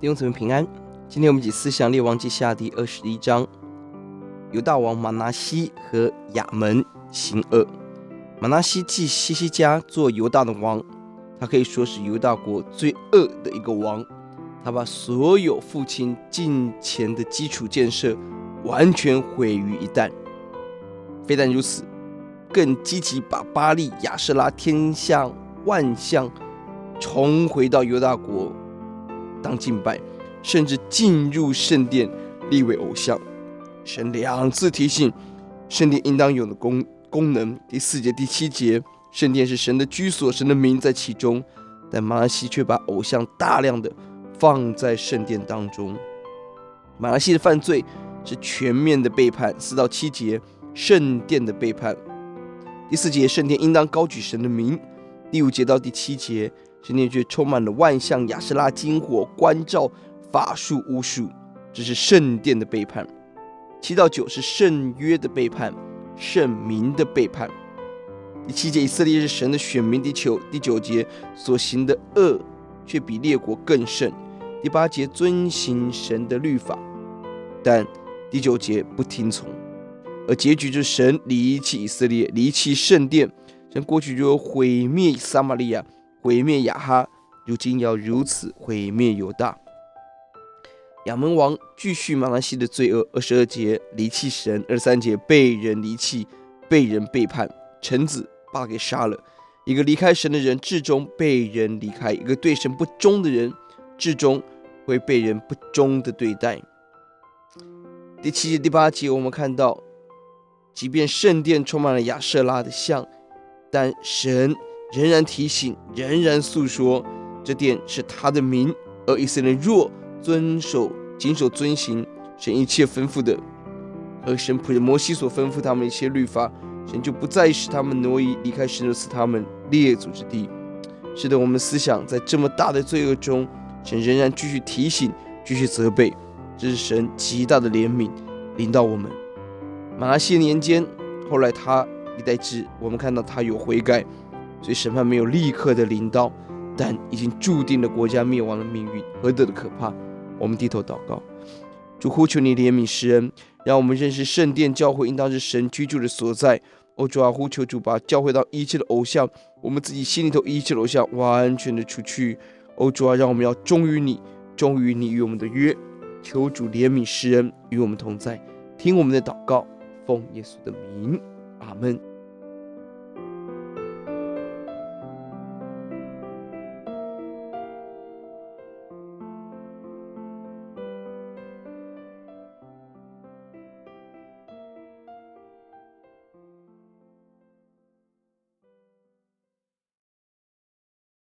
弟兄姊妹平安，今天我们一起思想列王记下第二十一章，犹大王玛拿西和亚门行恶。玛拿西继西西家做犹大的王，他可以说是犹大国最恶的一个王。他把所有父亲敬虔的基础建设完全毁于一旦。非但如此，更积极把巴力、亚舍拉、天象、万象重回到犹大国。当敬拜，甚至进入圣殿立为偶像。神两次提醒圣殿应当有的功功能。第四节、第七节，圣殿是神的居所，神的名在其中。但玛拿西却把偶像大量的放在圣殿当中。玛拿西的犯罪是全面的背叛。四到七节，圣殿的背叛。第四节，圣殿应当高举神的名。第五节到第七节。圣殿却充满了万象、亚舍拉、金火、关照、法术、巫术，这是圣殿的背叛。七到九是圣约的背叛，圣民的背叛。第七节，以色列是神的选民。第九第九节所行的恶却比列国更甚。第八节遵行神的律法，但第九节不听从，而结局就是神离弃以色列，离弃圣殿。神过去就毁灭撒玛利亚。毁灭亚哈，如今要如此毁灭犹大。亚门王继续玛拿西的罪恶。二十二节离弃神，二十三节被人离弃，被人背叛，臣子把给杀了。一个离开神的人，至终被人离开；一个对神不忠的人，至终会被人不忠的对待。第七节、第八节，我们看到，即便圣殿充满了亚瑟拉的像，但神。仍然提醒，仍然诉说，这殿是他的名。而以色列若遵守、谨守、遵行神一切吩咐的，和神仆人摩西所吩咐他们一切律法，神就不再使他们挪移离开神所赐他们列祖之地。是的，我们思想在这么大的罪恶中，神仍然继续提醒、继续责备，这是神极大的怜悯临到我们。玛拿西年间，后来他一代志，我们看到他有悔改。所以审判没有立刻的临到，但已经注定了国家灭亡的命运，何等的可怕！我们低头祷告，主呼求你怜悯施恩，让我们认识圣殿教会应当是神居住的所在。哦，主啊，呼求主把教会到一切的偶像，我们自己心里头一切的偶像完全的除去。哦，主啊，让我们要忠于你，忠于你与我们的约。求主怜悯施恩与我们同在，听我们的祷告，奉耶稣的名，阿门。